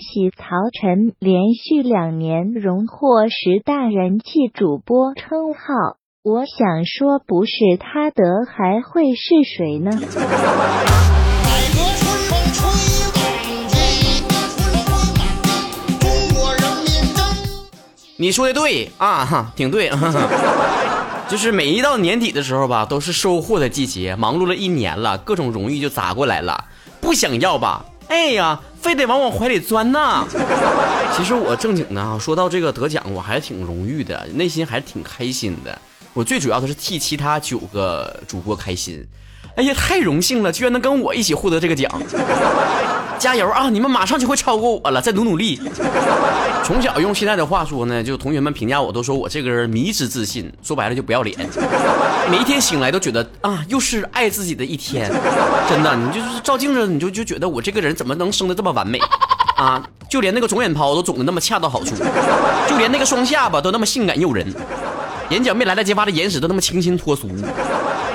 喜曹晨连续两年荣获十大人气主播称号。我想说，不是他得，还会是谁呢？你说的对啊，哈，挺对。就是每一到年底的时候吧，都是收获的季节，忙碌了一年了，各种荣誉就砸过来了，不想要吧？哎呀，非得往我怀里钻呐！其实我正经的啊，说到这个得奖，我还是挺荣誉的，内心还是挺开心的。我最主要的是替其他九个主播开心。哎呀，太荣幸了，居然能跟我一起获得这个奖！加油啊！你们马上就会超过我了，再努努力。从小用现在的话说呢，就同学们评价我都说我这个人迷之自信，说白了就不要脸。每一天醒来都觉得啊，又是爱自己的一天。真的，你就是照镜子，你就就觉得我这个人怎么能生的这么完美啊？就连那个肿眼泡都肿的那么恰到好处，就连那个双下巴都那么性感诱人，眼角没来得及发的眼屎都那么清新脱俗。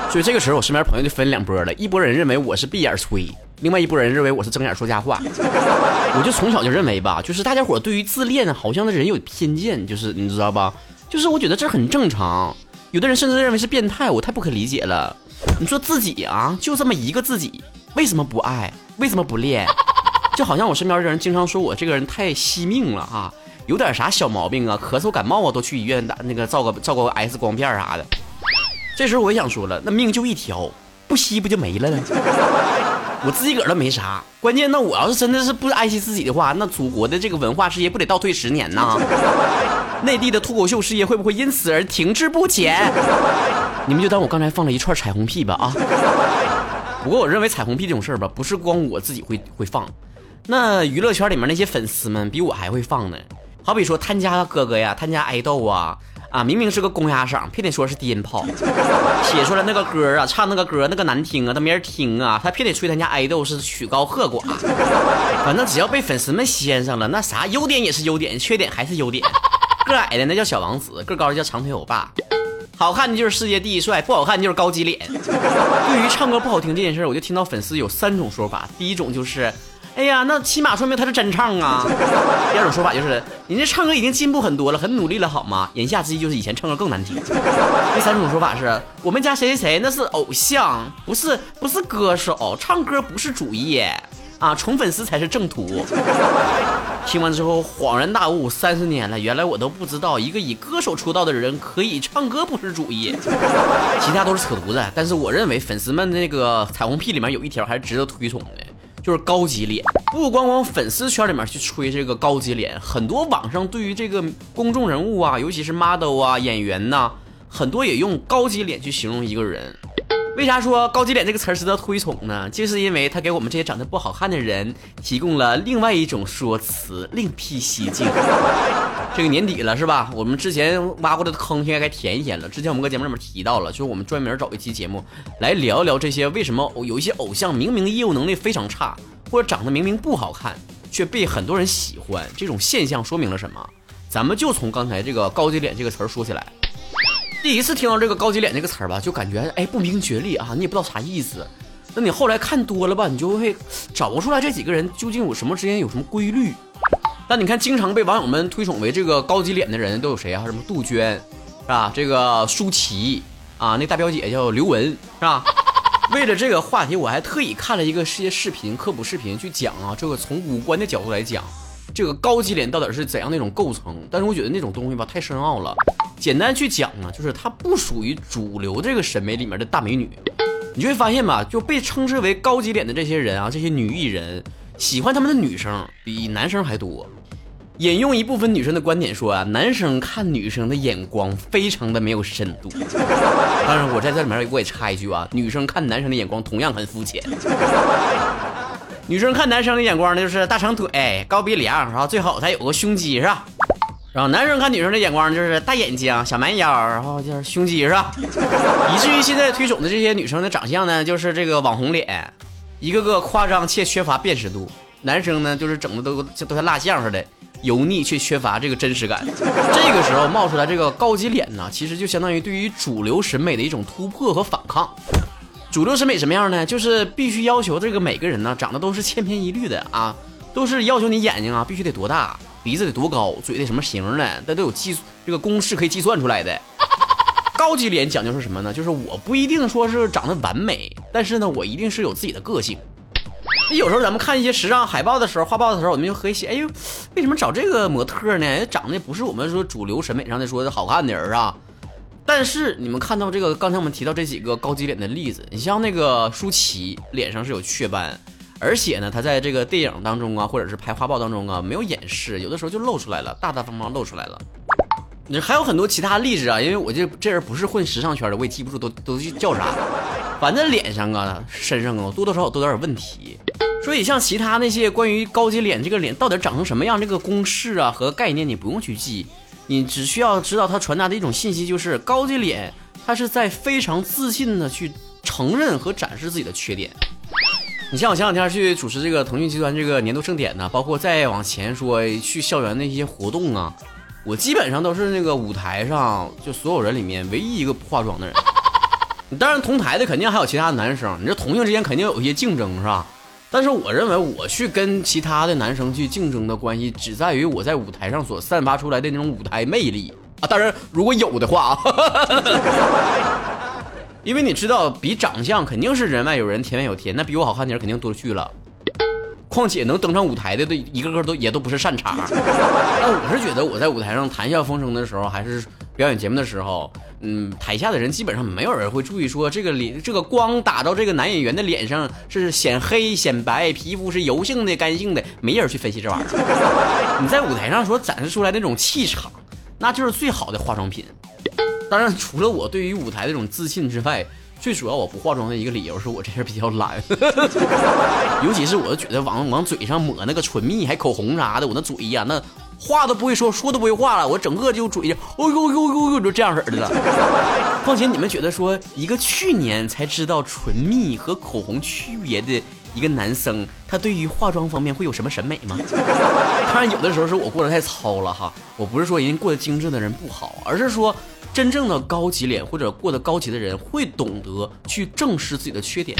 所以这个时候，我身边朋友就分两波了，一波人认为我是闭眼吹。另外一拨人认为我是睁眼说瞎话，我就从小就认为吧，就是大家伙对于自恋好像的人有偏见，就是你知道吧？就是我觉得这很正常，有的人甚至认为是变态，我太不可理解了。你说自己啊，就这么一个自己，为什么不爱？为什么不恋？就好像我身边的人经常说我这个人太惜命了啊，有点啥小毛病啊，咳嗽感冒啊都去医院打那个照个照个 X 光片啥的。这时候我也想说了，那命就一条，不惜不就没了呢？我自己个儿都没啥，关键那我要是真的是不爱惜自己的话，那祖国的这个文化事业不得倒退十年呐？内地的脱口秀事业会不会因此而停滞不前？你们就当我刚才放了一串彩虹屁吧啊！不过我认为彩虹屁这种事儿吧，不是光我自己会会放，那娱乐圈里面那些粉丝们比我还会放呢。好比说他家哥哥呀，他家爱豆啊。啊，明明是个公鸭嗓，偏得说是低音炮，写出来那个歌啊，唱那个歌那个难听啊，他没人听啊，他偏得吹他家爱豆是曲高和寡。反正只要被粉丝们掀上了，那啥优点也是优点，缺点还是优点。个矮的那叫小王子，个高的叫长腿欧巴，好看的就是世界第一帅，不好看就是高级脸。对于唱歌不好听这件事，我就听到粉丝有三种说法，第一种就是。哎呀，那起码说明他是真唱啊。第二种说法就是，人家唱歌已经进步很多了，很努力了，好吗？言下之意就是以前唱歌更难听。第三种说法是我们家谁谁谁那是偶像，不是不是歌手，唱歌不是主业啊，宠粉丝才是正途。听完之后恍然大悟，三十年了，原来我都不知道一个以歌手出道的人可以唱歌不是主业，其他都是扯犊子。但是我认为粉丝们那个彩虹屁里面有一条还是值得推崇的。就是高级脸，不光光粉丝圈里面去吹这个高级脸，很多网上对于这个公众人物啊，尤其是 model 啊、演员呐，很多也用高级脸去形容一个人。为啥说高级脸这个词儿值得推崇呢？就是因为他给我们这些长得不好看的人提供了另外一种说辞，另辟蹊径。这个年底了是吧？我们之前挖过的坑现在该填一填了。之前我们搁节目里面提到了，就是我们专门找一期节目来聊一聊这些为什么有一些偶像明明业务能力非常差，或者长得明明不好看，却被很多人喜欢，这种现象说明了什么？咱们就从刚才这个高级脸这个词儿说起来。第一次听到这个高级脸这个词儿吧，就感觉哎不明觉厉啊，你也不知道啥意思。那你后来看多了吧，你就会找不出来这几个人究竟有什么之间有什么规律。但你看，经常被网友们推崇为这个高级脸的人都有谁啊？什么杜鹃，是吧？这个舒淇啊，那大表姐叫刘雯，是吧？为了这个话题，我还特意看了一个世界视频科普视频，去讲啊，这个从五官的角度来讲，这个高级脸到底是怎样的一种构成？但是我觉得那种东西吧，太深奥了。简单去讲呢，就是它不属于主流这个审美里面的大美女。你就会发现吧，就被称之为高级脸的这些人啊，这些女艺人。喜欢他们的女生比男生还多。引用一部分女生的观点说啊，男生看女生的眼光非常的没有深度。当然，我在这里面我也插一句啊，女生看男生的眼光同样很肤浅。女生看男生的眼光呢，就是大长腿、高鼻梁，然后最好再有个胸肌，是吧？然后男生看女生的眼光就是大眼睛、小蛮腰，然后就是胸肌，是吧？以至于现在推崇的这些女生的长相呢，就是这个网红脸。一个个夸张且缺乏辨识度，男生呢就是整的都都像蜡像似的，油腻却缺乏这个真实感。这个时候冒出来这个高级脸呢，其实就相当于对于主流审美的一种突破和反抗。主流审美什么样呢？就是必须要求这个每个人呢长得都是千篇一律的啊，都是要求你眼睛啊必须得多大，鼻子得多高，嘴得什么型的，那都有计这个公式可以计算出来的。高级脸讲究是什么呢？就是我不一定说是长得完美，但是呢，我一定是有自己的个性。那有时候咱们看一些时尚海报的时候、画报的时候，我们就可以写：哎呦，为什么找这个模特呢？长得不是我们说主流审美上的说的好看的人啊。但是你们看到这个，刚才我们提到这几个高级脸的例子，你像那个舒淇，脸上是有雀斑，而且呢，她在这个电影当中啊，或者是拍画报当中啊，没有掩饰，有的时候就露出来了，大大方方露出来了。你还有很多其他例子啊，因为我这这人不是混时尚圈的，我也记不住都都叫啥。反正脸上啊、身上啊，多多少少都有点问题。所以像其他那些关于高级脸这个脸到底长成什么样这个公式啊和概念，你不用去记。你只需要知道他传达的一种信息，就是高级脸，他是在非常自信的去承认和展示自己的缺点。你像我前两天去主持这个腾讯集团这个年度盛典呢，包括再往前说去校园那些活动啊，我基本上都是那个舞台上就所有人里面唯一一个不化妆的人。当然同台的肯定还有其他的男生，你这同性之间肯定有一些竞争是吧？但是我认为，我去跟其他的男生去竞争的关系，只在于我在舞台上所散发出来的那种舞台魅力啊！当然，如果有的话，因为你知道，比长相肯定是人外有人，天外有天，那比我好看的人肯定多去了。况且能登上舞台的，都一个个都也都不是善茬。但我是觉得，我在舞台上谈笑风生的时候，还是表演节目的时候。嗯，台下的人基本上没有人会注意说这个脸，这个光打到这个男演员的脸上是显黑显白，皮肤是油性的干性的，没人去分析这玩意儿。你在舞台上所展示出来那种气场，那就是最好的化妆品。当然，除了我对于舞台的这种自信之外，最主要我不化妆的一个理由是我这人比较懒，尤其是我觉得往往嘴上抹那个唇蜜还口红啥的，我那嘴呀那。话都不会说，说都不会话了，我整个就嘴，哦呦呦呦呦，就这样式的了。况且你们觉得说，一个去年才知道唇蜜和口红区别的一个男生，他对于化妆方面会有什么审美吗？当然，有的时候是我过得太糙了哈。我不是说人家过得精致的人不好，而是说真正的高级脸或者过得高级的人会懂得去正视自己的缺点。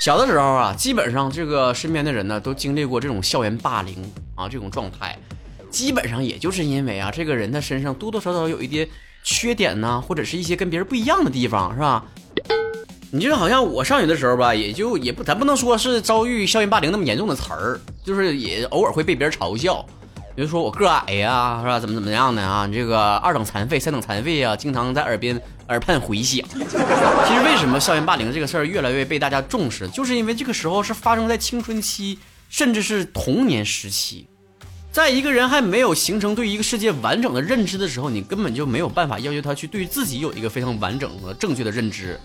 小的时候啊，基本上这个身边的人呢，都经历过这种校园霸凌啊这种状态。基本上也就是因为啊，这个人他身上多多少少有一点缺点呢，或者是一些跟别人不一样的地方，是吧？你就好像我上学的时候吧，也就也不，咱不能说是遭遇校园霸凌那么严重的词儿，就是也偶尔会被别人嘲笑，比如说我个矮呀，是吧？怎么怎么样的啊？你这个二等残废、三等残废啊，经常在耳边耳畔回响。其实为什么校园霸凌这个事儿越来越被大家重视，就是因为这个时候是发生在青春期，甚至是童年时期。在一个人还没有形成对一个世界完整的认知的时候，你根本就没有办法要求他去对自己有一个非常完整和正确的认知。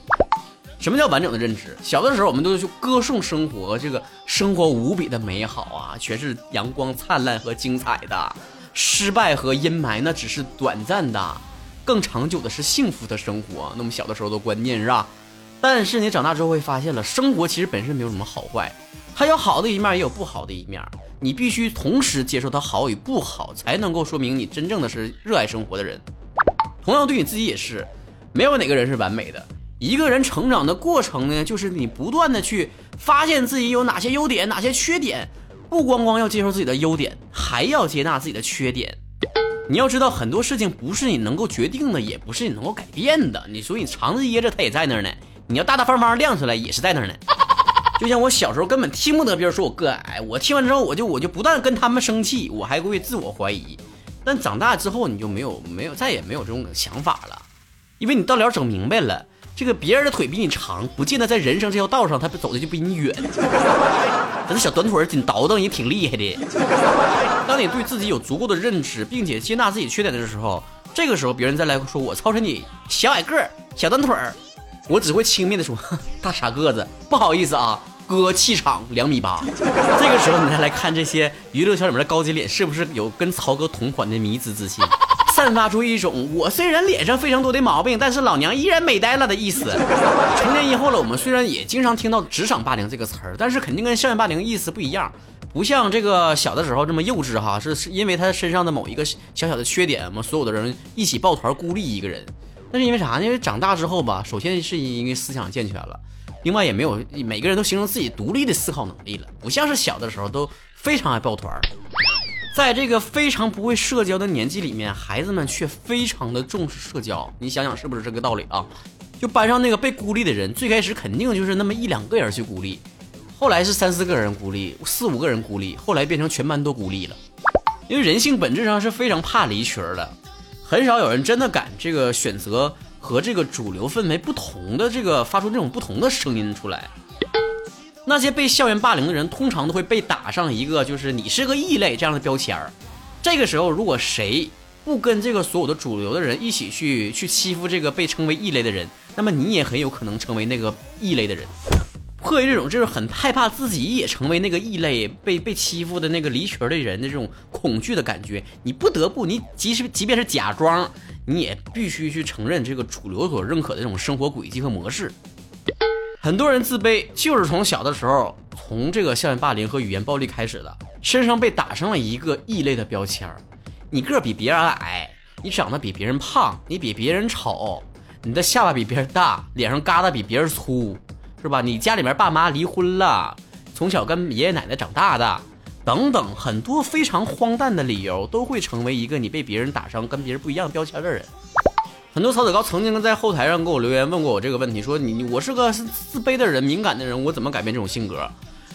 什么叫完整的认知？小的时候我们都去歌颂生活，这个生活无比的美好啊，全是阳光灿烂和精彩的。失败和阴霾那只是短暂的，更长久的是幸福的生活。那么小的时候的观念是吧？但是你长大之后会发现了，生活其实本身没有什么好坏，它有好的一面，也有不好的一面。你必须同时接受它好与不好，才能够说明你真正的是热爱生活的人。同样对你自己也是，没有哪个人是完美的。一个人成长的过程呢，就是你不断的去发现自己有哪些优点，哪些缺点。不光光要接受自己的优点，还要接纳自己的缺点。你要知道，很多事情不是你能够决定的，也不是你能够改变的。你所以藏着掖着，它也在那儿呢。你要大大方方亮出来，也是在那儿呢。就像我小时候根本听不得别人说我个矮，我听完之后我就我就不但跟他们生气，我还会自我怀疑。但长大之后你就没有没有再也没有这种想法了，因为你到了整明白了，这个别人的腿比你长，不见得在人生这条道上他走的就比你远。咱这小短腿紧倒腾也挺厉害的。当你对自己有足够的认知，并且接纳自己缺点的时候，这个时候别人再来说我操成你小矮个儿、小短腿儿，我只会轻蔑的说大傻个子，不好意思啊。哥气场两米八，这个时候你再来看这些娱乐圈里面的高级脸，是不是有跟曹哥同款的迷之自信，散发出一种我虽然脸上非常多的毛病，但是老娘依然美呆了的意思。成年以后了，我们虽然也经常听到职场霸凌这个词儿，但是肯定跟校园霸凌意思不一样，不像这个小的时候这么幼稚哈，是因为他身上的某一个小小的缺点，我们所有的人一起抱团孤立一个人。那是因为啥呢？因为长大之后吧，首先是因为思想健全了。另外也没有每个人都形成自己独立的思考能力了，不像是小的时候都非常爱抱团。在这个非常不会社交的年纪里面，孩子们却非常的重视社交。你想想是不是这个道理啊？就班上那个被孤立的人，最开始肯定就是那么一两个人去孤立，后来是三四个人孤立，四五个人孤立，后来变成全班都孤立了。因为人性本质上是非常怕离群的，很少有人真的敢这个选择和这个主流氛围不同的这个发出这种不同的声音出来。那些被校园霸凌的人，通常都会被打上一个就是你是个异类这样的标签儿。这个时候，如果谁不跟这个所有的主流的人一起去去欺负这个被称为异类的人，那么你也很有可能成为那个异类的人。迫于这种就是很害怕自己也成为那个异类、被被欺负的那个离群的人的这种恐惧的感觉，你不得不，你即使即便是假装，你也必须去承认这个主流所认可的这种生活轨迹和模式。很多人自卑，就是从小的时候，从这个校园霸凌和语言暴力开始的，身上被打上了一个异类的标签儿。你个儿比别人矮，你长得比别人胖，你比别人丑，你的下巴比别人大，脸上疙瘩比别人粗，是吧？你家里面爸妈离婚了，从小跟爷爷奶奶长大的，等等，很多非常荒诞的理由，都会成为一个你被别人打上跟别人不一样标签的人。很多曹子高曾经在后台上给我留言问过我这个问题，说你我是个自卑的人、敏感的人，我怎么改变这种性格？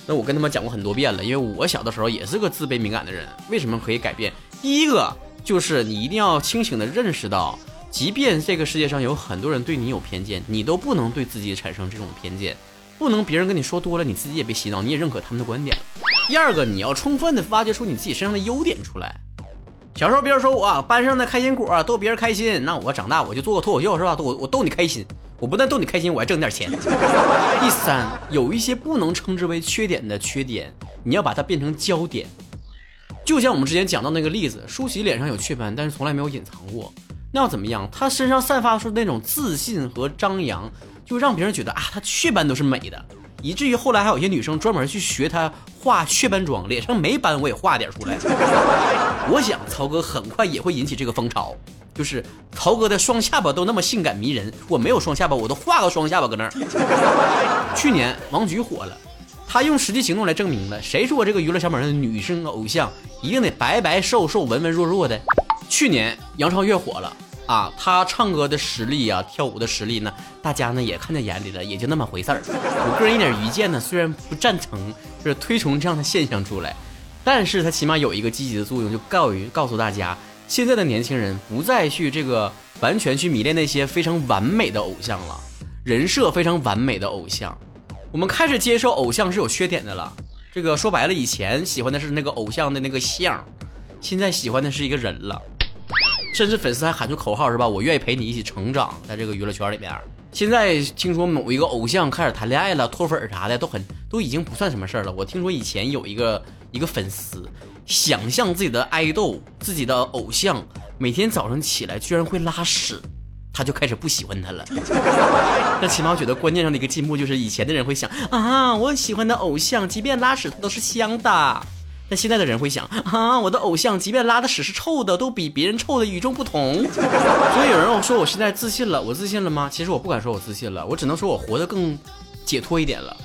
那我跟他们讲过很多遍了，因为我小的时候也是个自卑敏感的人。为什么可以改变？第一个就是你一定要清醒的认识到，即便这个世界上有很多人对你有偏见，你都不能对自己产生这种偏见，不能别人跟你说多了，你自己也被洗脑，你也认可他们的观点。第二个，你要充分的挖掘出你自己身上的优点出来。小时候别人说我班上的开心果逗别人开心，那我长大我就做个脱口秀是吧？我我逗你开心，我不但逗你开心，我还挣点钱。第三，有一些不能称之为缺点的缺点，你要把它变成焦点。就像我们之前讲到那个例子，舒淇脸上有雀斑，但是从来没有隐藏过，那要怎么样？她身上散发出那种自信和张扬，就让别人觉得啊，她雀斑都是美的。以至于后来还有些女生专门去学他画雀斑妆，脸上没斑我也画点出来。我想曹哥很快也会引起这个风潮，就是曹哥的双下巴都那么性感迷人，我没有双下巴，我都画个双下巴搁那儿。去年王菊火了，他用实际行动来证明了，谁说这个娱乐小门的女生偶像一定得白白瘦瘦、文文弱弱的？去年杨超越火了。啊，他唱歌的实力啊，跳舞的实力呢，大家呢也看在眼里了，也就那么回事儿。我个人一点愚见呢，虽然不赞成，就是推崇这样的现象出来，但是他起码有一个积极的作用，就告于告诉大家，现在的年轻人不再去这个完全去迷恋那些非常完美的偶像了，人设非常完美的偶像，我们开始接受偶像是有缺点的了。这个说白了，以前喜欢的是那个偶像的那个像，现在喜欢的是一个人了。甚至粉丝还喊出口号是吧？我愿意陪你一起成长，在这个娱乐圈里面。现在听说某一个偶像开始谈恋爱了，脱粉啥的都很都已经不算什么事儿了。我听说以前有一个一个粉丝，想象自己的爱豆、自己的偶像每天早上起来居然会拉屎，他就开始不喜欢他了。那起码我觉得关键上的一个进步就是，以前的人会想啊，我喜欢的偶像即便拉屎他都是香的。但现在的人会想 啊，我的偶像即便拉的屎是臭的，都比别人臭的与众不同。所以有人说我现在自信了，我自信了吗？其实我不敢说我自信了，我只能说我活得更解脱一点了。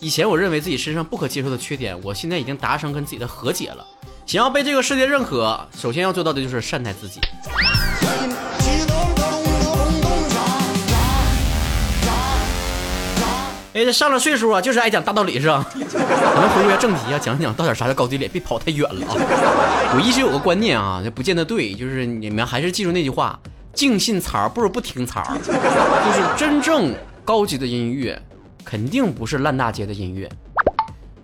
以前我认为自己身上不可接受的缺点，我现在已经达成跟自己的和解了。想要被这个世界认可，首先要做到的就是善待自己。哎，这上了岁数啊，就是爱讲大道理是吧？咱们回归下正题啊，讲讲到底啥叫高级脸，别跑太远了啊！我一直有个观念啊，这不见得对，就是你们还是记住那句话：净信槽不如不听槽。就是真正高级的音乐，肯定不是烂大街的音乐。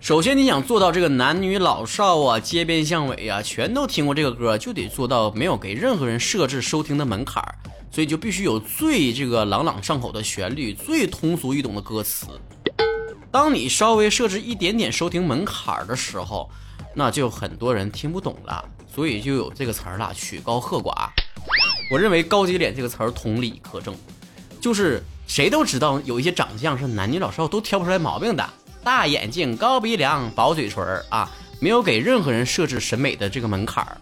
首先，你想做到这个男女老少啊、街边巷尾啊，全都听过这个歌，就得做到没有给任何人设置收听的门槛儿。所以就必须有最这个朗朗上口的旋律，最通俗易懂的歌词。当你稍微设置一点点收听门槛的时候，那就很多人听不懂了。所以就有这个词儿了，曲高和寡。我认为“高级脸”这个词儿同理可证，就是谁都知道有一些长相是男女老少都挑不出来毛病的，大眼睛、高鼻梁、薄嘴唇儿啊，没有给任何人设置审美的这个门槛儿。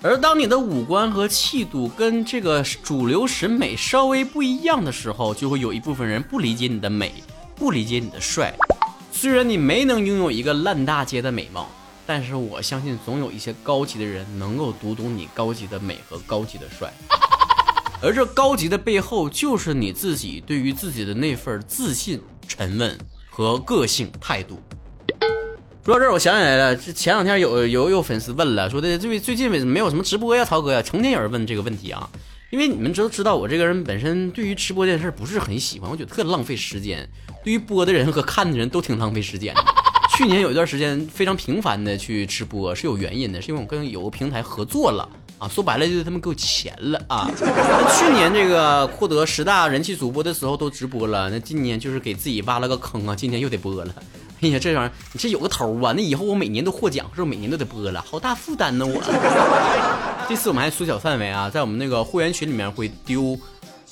而当你的五官和气度跟这个主流审美稍微不一样的时候，就会有一部分人不理解你的美，不理解你的帅。虽然你没能拥有一个烂大街的美貌，但是我相信总有一些高级的人能够读懂你高级的美和高级的帅。而这高级的背后，就是你自己对于自己的那份自信、沉稳和个性态度。说到这儿，我想起来了，这前两天有有有粉丝问了，说的最最近为什么没有什么直播呀，曹哥呀，成天有人问这个问题啊。因为你们都知道，我这个人本身对于直播这件事不是很喜欢，我觉得特浪费时间。对于播的人和看的人都挺浪费时间。去年有一段时间非常频繁的去直播是有原因的，是因为我跟有个平台合作了啊，说白了就是他们给我钱了啊。去年这个获得十大人气主播的时候都直播了，那今年就是给自己挖了个坑啊，今年又得播了。哎呀，这玩意儿你这有个头啊，那以后我每年都获奖，是不是每年都得播了？好大负担呢我。这次我们还缩小范围啊，在我们那个会员群里面会丢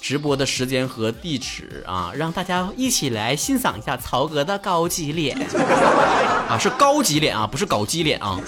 直播的时间和地址啊，让大家一起来欣赏一下曹哥的高级脸 啊，是高级脸啊，不是搞基脸啊。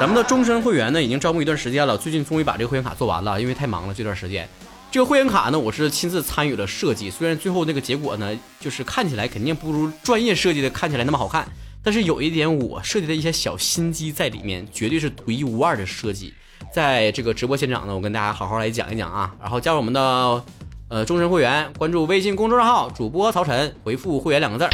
咱们的终身会员呢，已经招募一段时间了，最近终于把这个会员卡做完了，因为太忙了这段时间。这个会员卡呢，我是亲自参与了设计，虽然最后那个结果呢，就是看起来肯定不如专业设计的看起来那么好看，但是有一点我设计的一些小心机在里面，绝对是独一无二的设计。在这个直播现场呢，我跟大家好好来讲一讲啊，然后加入我们的呃终身会员，关注微信公众号主播曹晨，回复会员两个字儿。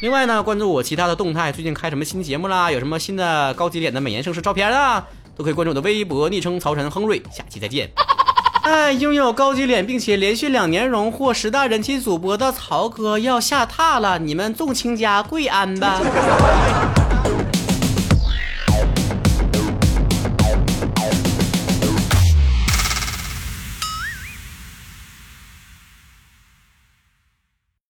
另外呢，关注我其他的动态，最近开什么新节目啦，有什么新的高级脸的美颜盛世照片啊，都可以关注我的微博，昵称曹晨亨瑞。下期再见。哎，拥有高级脸并且连续两年荣获十大人气主播的曹哥要下榻了，你们众卿家跪安吧。